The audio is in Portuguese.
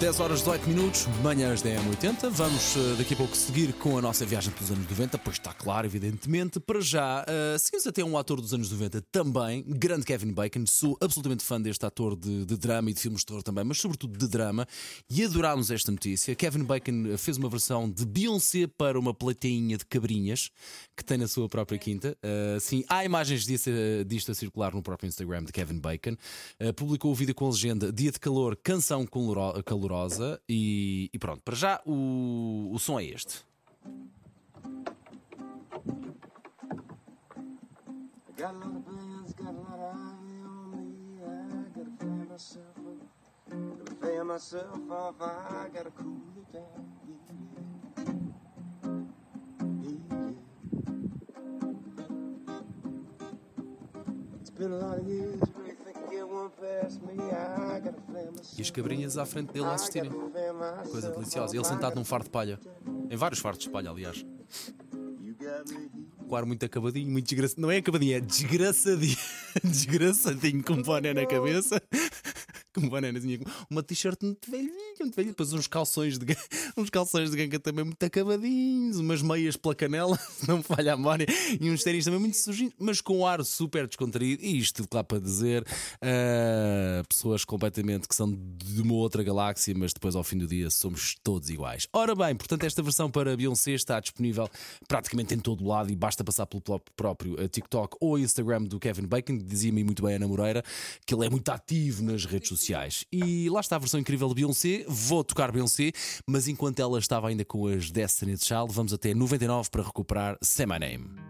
10 horas 18 minutos, manhãs da M80. Vamos uh, daqui a pouco seguir com a nossa viagem pelos anos 90, pois está claro, evidentemente. Para já, uh, seguimos até um ator dos anos 90 também, grande Kevin Bacon. Sou absolutamente fã deste ator de, de drama e de filmes de terror também, mas sobretudo de drama. E adorámos esta notícia. Kevin Bacon fez uma versão de Beyoncé para uma plateinha de cabrinhas que tem na sua própria quinta. Uh, sim, há imagens disto, disto, a circular no próprio Instagram de Kevin Bacon. publicou o vídeo com a legenda Dia de Calor, canção calorosa calorosa e, e pronto, para já o, o som é este. Been a lot of years, e as cabrinhas à frente dele a assistirem. Coisa deliciosa. Ele sentado num fardo de palha. Em vários fardos de palha, aliás. Com ar muito acabadinho, muito desgraçadinho. Não é acabadinho, é desgraçadinho. desgraçadinho com boné na cabeça com bananazinha, uma t-shirt muito velhinha, muito velhinha, depois uns calções de uns calções de ganga também muito acabadinhos, umas meias pela canela, se não me falha a memória, e uns ténis também muito sujinhos, mas com um ar super descontraído. E isto, claro, para dizer, uh, pessoas completamente que são de uma outra galáxia, mas depois ao fim do dia somos todos iguais. Ora bem, portanto, esta versão para Beyoncé está disponível praticamente em todo o lado e basta passar pelo próprio ah, TikTok ou Instagram do Kevin Bacon, dizia-me muito bem a Moreira, que ele é muito ativo nas redes sociais sociais. E lá está a versão incrível de Beyoncé. Vou tocar Beyoncé, mas enquanto ela estava ainda com as Destiny's Child, vamos até 99 para recuperar Say My Name.